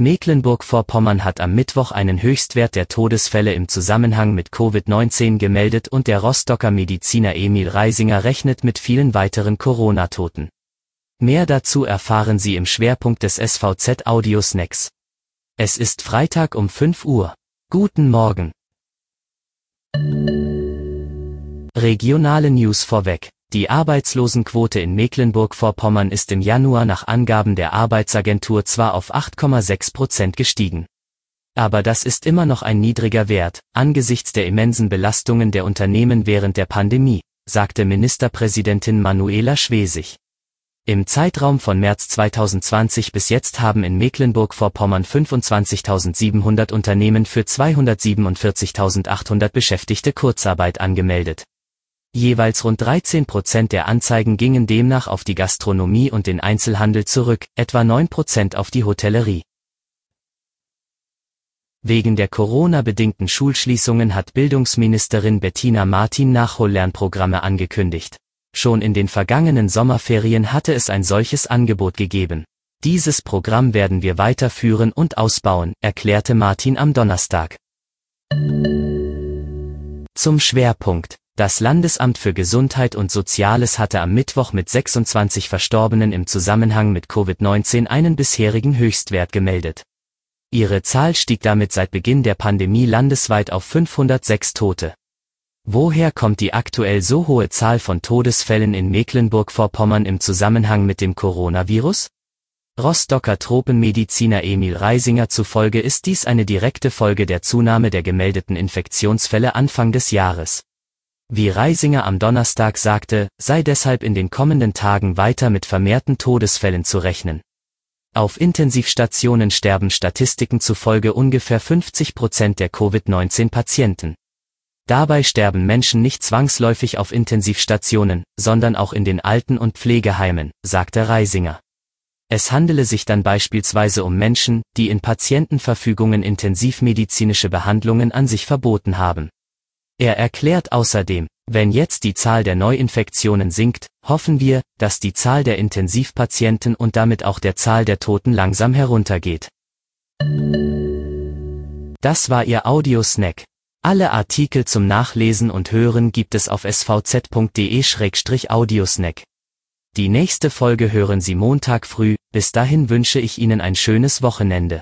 Mecklenburg-Vorpommern hat am Mittwoch einen Höchstwert der Todesfälle im Zusammenhang mit Covid-19 gemeldet und der Rostocker Mediziner Emil Reisinger rechnet mit vielen weiteren Corona-Toten. Mehr dazu erfahren Sie im Schwerpunkt des SVZ Audio Snacks. Es ist Freitag um 5 Uhr. Guten Morgen. Regionale News vorweg. Die Arbeitslosenquote in Mecklenburg-Vorpommern ist im Januar nach Angaben der Arbeitsagentur zwar auf 8,6 Prozent gestiegen. Aber das ist immer noch ein niedriger Wert, angesichts der immensen Belastungen der Unternehmen während der Pandemie, sagte Ministerpräsidentin Manuela Schwesig. Im Zeitraum von März 2020 bis jetzt haben in Mecklenburg-Vorpommern 25.700 Unternehmen für 247.800 Beschäftigte Kurzarbeit angemeldet. Jeweils rund 13 Prozent der Anzeigen gingen demnach auf die Gastronomie und den Einzelhandel zurück, etwa 9 Prozent auf die Hotellerie. Wegen der Corona-bedingten Schulschließungen hat Bildungsministerin Bettina Martin Nachhollernprogramme angekündigt. Schon in den vergangenen Sommerferien hatte es ein solches Angebot gegeben. Dieses Programm werden wir weiterführen und ausbauen, erklärte Martin am Donnerstag. Zum Schwerpunkt. Das Landesamt für Gesundheit und Soziales hatte am Mittwoch mit 26 Verstorbenen im Zusammenhang mit Covid-19 einen bisherigen Höchstwert gemeldet. Ihre Zahl stieg damit seit Beginn der Pandemie landesweit auf 506 Tote. Woher kommt die aktuell so hohe Zahl von Todesfällen in Mecklenburg-Vorpommern im Zusammenhang mit dem Coronavirus? Rostocker Tropenmediziner Emil Reisinger zufolge ist dies eine direkte Folge der Zunahme der gemeldeten Infektionsfälle Anfang des Jahres. Wie Reisinger am Donnerstag sagte, sei deshalb in den kommenden Tagen weiter mit vermehrten Todesfällen zu rechnen. Auf Intensivstationen sterben Statistiken zufolge ungefähr 50 Prozent der Covid-19-Patienten. Dabei sterben Menschen nicht zwangsläufig auf Intensivstationen, sondern auch in den Alten- und Pflegeheimen, sagte Reisinger. Es handele sich dann beispielsweise um Menschen, die in Patientenverfügungen intensivmedizinische Behandlungen an sich verboten haben. Er erklärt außerdem, wenn jetzt die Zahl der Neuinfektionen sinkt, hoffen wir, dass die Zahl der Intensivpatienten und damit auch der Zahl der Toten langsam heruntergeht. Das war Ihr Audiosnack. Alle Artikel zum Nachlesen und Hören gibt es auf svz.de-audiosnack. Die nächste Folge hören Sie Montag früh, bis dahin wünsche ich Ihnen ein schönes Wochenende.